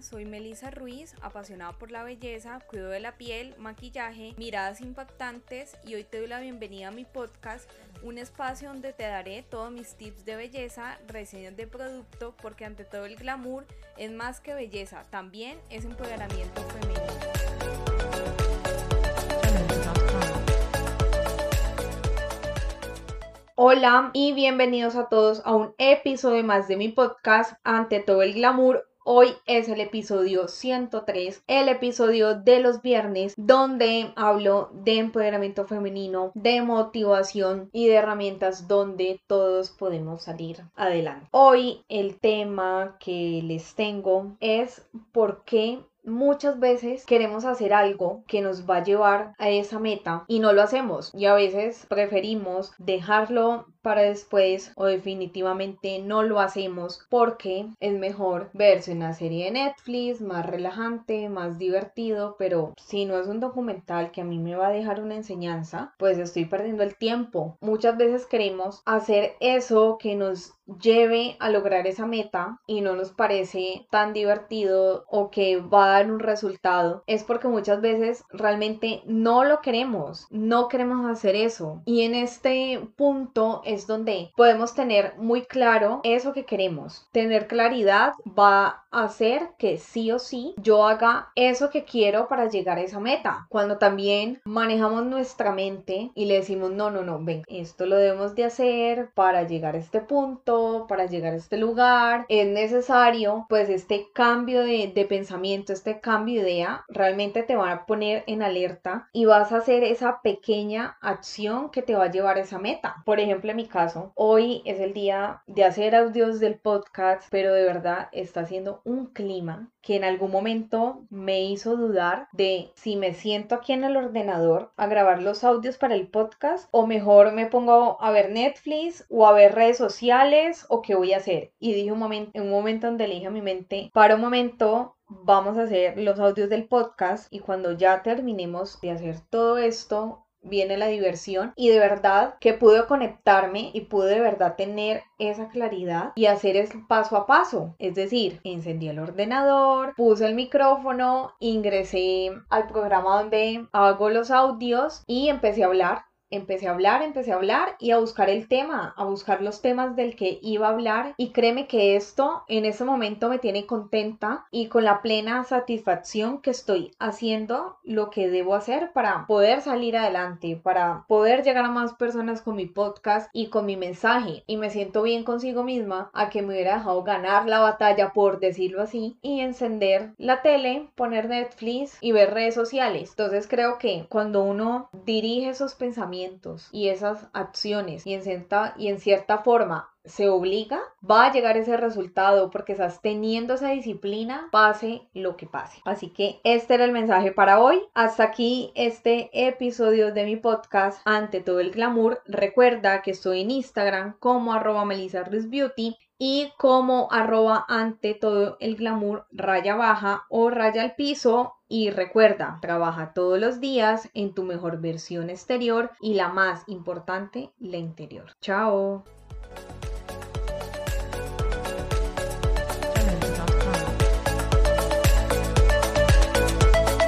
soy Melissa Ruiz, apasionada por la belleza, cuido de la piel, maquillaje, miradas impactantes y hoy te doy la bienvenida a mi podcast, un espacio donde te daré todos mis tips de belleza, reseñas de producto, porque ante todo el glamour es más que belleza, también es empoderamiento femenino. Hola y bienvenidos a todos a un episodio más de mi podcast Ante todo el glamour. Hoy es el episodio 103, el episodio de los viernes, donde hablo de empoderamiento femenino, de motivación y de herramientas donde todos podemos salir adelante. Hoy el tema que les tengo es por qué muchas veces queremos hacer algo que nos va a llevar a esa meta y no lo hacemos y a veces preferimos dejarlo para después o definitivamente no lo hacemos porque es mejor verse una serie de Netflix más relajante, más divertido, pero si no es un documental que a mí me va a dejar una enseñanza, pues estoy perdiendo el tiempo. Muchas veces queremos hacer eso que nos lleve a lograr esa meta y no nos parece tan divertido o que va a dar un resultado, es porque muchas veces realmente no lo queremos, no queremos hacer eso. Y en este punto es donde podemos tener muy claro eso que queremos. Tener claridad va a hacer que sí o sí yo haga eso que quiero para llegar a esa meta. Cuando también manejamos nuestra mente y le decimos, no, no, no, ven, esto lo debemos de hacer para llegar a este punto, para llegar a este lugar, es necesario, pues este cambio de, de pensamiento, este cambio de idea, realmente te va a poner en alerta y vas a hacer esa pequeña acción que te va a llevar a esa meta. Por ejemplo, mi caso, hoy es el día de hacer audios del podcast, pero de verdad está haciendo un clima que en algún momento me hizo dudar de si me siento aquí en el ordenador a grabar los audios para el podcast o mejor me pongo a ver Netflix o a ver redes sociales o qué voy a hacer. Y dije un momento, en un momento donde le dije a mi mente, para un momento, vamos a hacer los audios del podcast y cuando ya terminemos de hacer todo esto, viene la diversión y de verdad que pude conectarme y pude de verdad tener esa claridad y hacer el paso a paso. Es decir, encendí el ordenador, puse el micrófono, ingresé al programa donde hago los audios y empecé a hablar empecé a hablar, empecé a hablar y a buscar el tema, a buscar los temas del que iba a hablar y créeme que esto en ese momento me tiene contenta y con la plena satisfacción que estoy haciendo lo que debo hacer para poder salir adelante, para poder llegar a más personas con mi podcast y con mi mensaje y me siento bien consigo misma a que me hubiera dejado ganar la batalla por decirlo así y encender la tele, poner Netflix y ver redes sociales. Entonces creo que cuando uno dirige esos pensamientos y esas acciones y en cierta, y en cierta forma se obliga, va a llegar ese resultado porque estás teniendo esa disciplina, pase lo que pase. Así que este era el mensaje para hoy. Hasta aquí este episodio de mi podcast Ante todo el glamour. Recuerda que estoy en Instagram como arroba Beauty y como arroba ante todo el glamour raya baja o raya al piso y recuerda, trabaja todos los días en tu mejor versión exterior y la más importante, la interior. Chao.